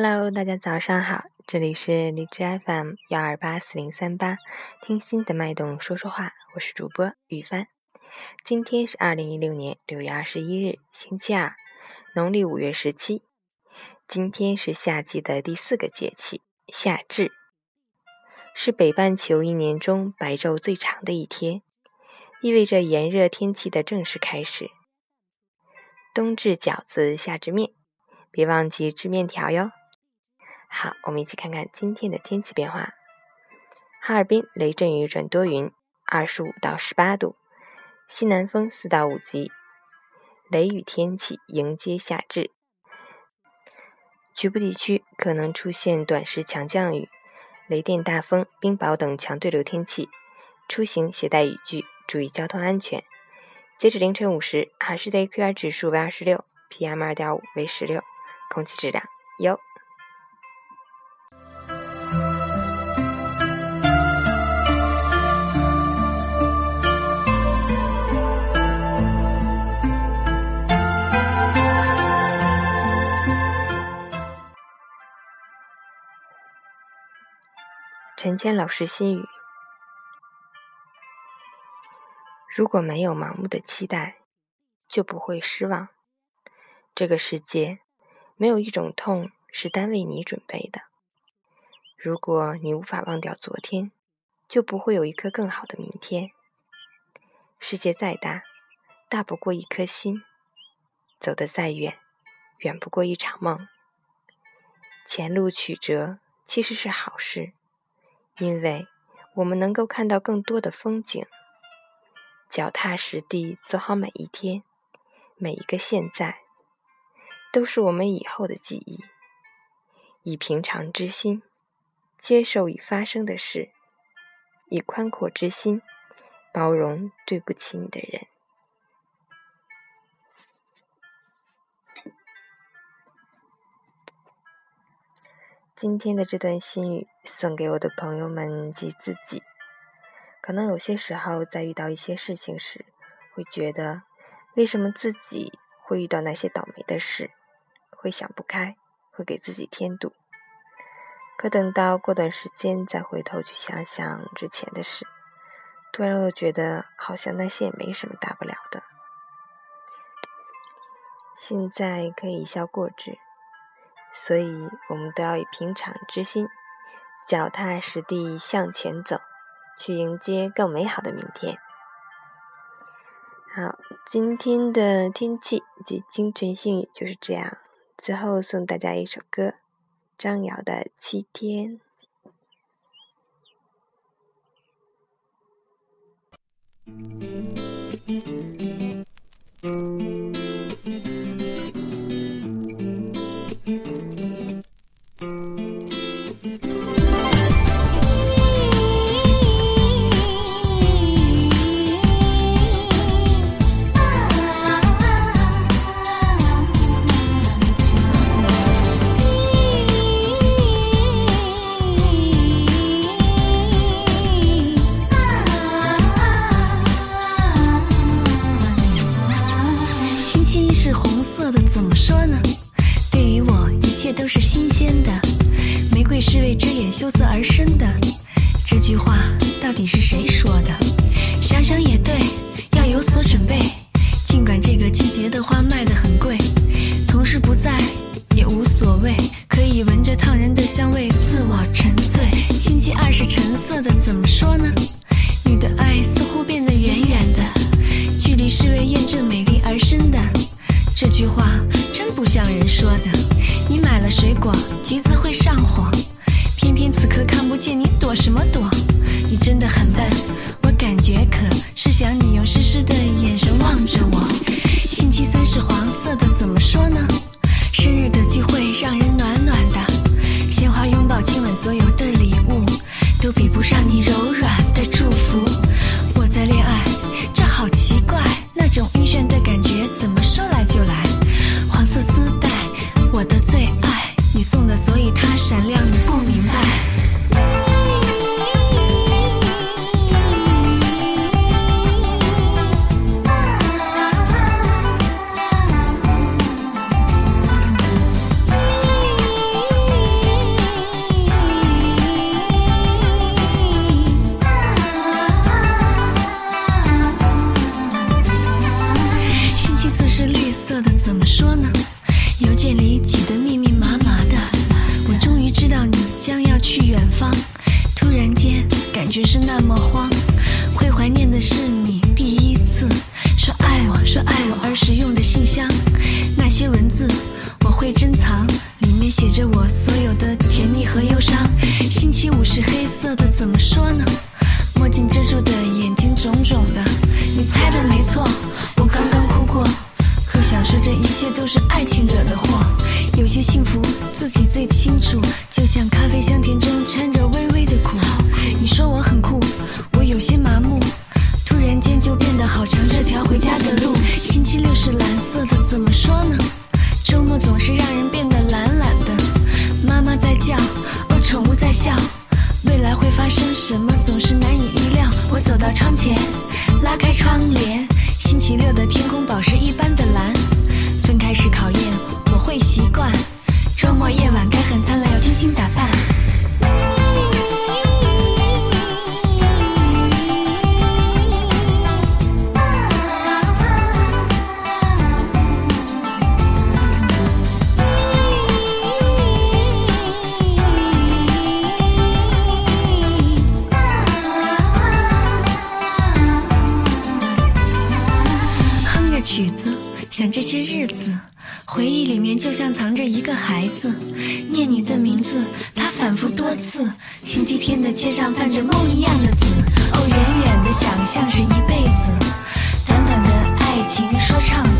Hello，大家早上好，这里是荔枝 FM 幺二八四零三八，听心的脉动说说话，我是主播雨帆。今天是二零一六年六月二十一日，星期二，农历五月十七。今天是夏季的第四个节气夏至，是北半球一年中白昼最长的一天，意味着炎热天气的正式开始。冬至饺子，夏至面，别忘记吃面条哟。好，我们一起看看今天的天气变化。哈尔滨雷阵雨转多云，二十五到十八度，西南风四到五级，雷雨天气迎接夏至。局部地区可能出现短时强降雨、雷电、大风、冰雹等强对流天气，出行携带雨具，注意交通安全。截止凌晨五时，海市的 AQI 指数为二十六，PM 二点五为十六，空气质量优。陈谦老师心语：如果没有盲目的期待，就不会失望。这个世界没有一种痛是单为你准备的。如果你无法忘掉昨天，就不会有一颗更好的明天。世界再大，大不过一颗心；走得再远，远不过一场梦。前路曲折，其实是好事。因为我们能够看到更多的风景，脚踏实地走好每一天，每一个现在，都是我们以后的记忆。以平常之心接受已发生的事，以宽阔之心包容对不起你的人。今天的这段心语送给我的朋友们及自己。可能有些时候，在遇到一些事情时，会觉得为什么自己会遇到那些倒霉的事，会想不开，会给自己添堵。可等到过段时间再回头去想想之前的事，突然又觉得好像那些也没什么大不了的。现在可以一笑过之。所以，我们都要以平常之心，脚踏实地向前走，去迎接更美好的明天。好，今天的天气及清晨心语就是这样。最后送大家一首歌，张瑶的《七天》。说呢，对于我，一切都是为遮掩羞涩而生的，这句话到底是谁说的？想想也对，要有所准备。尽管这个季节的花卖得很贵，同事不在也无所谓，可以闻着烫人的香味自我沉醉。星期二是橙色的，怎么说呢？你的爱似乎变得远远的，距离是为验证美丽而生的。这句话水果，橘子会上火。偏偏此刻看不见你躲什么躲？你真的很笨，我感觉可是想你用湿湿的眼神望着我。星期三是黄色的，怎么说呢？生日的聚会让人暖暖的，鲜花拥抱亲吻，所有的礼物都比不上你柔将要去远方。突然间，感觉是那么慌，会怀念的是你第一次说爱我，说爱我儿时用的信箱，那些文字我会珍藏，里面写着我所有的甜蜜和忧伤。星期五是黑色的，怎么就像咖啡香甜中掺着微微的苦。你说我很酷，我有些麻木，突然间就变得好长这条回家的路。星期六是蓝色的，怎么说呢？周末总是让人变得懒懒的，心打扮。哼着曲子，想这些孩子，念你的名字，他反复多次。星期天的街上泛着梦一样的紫，哦，远远的想象是一辈子，短短的爱情说唱。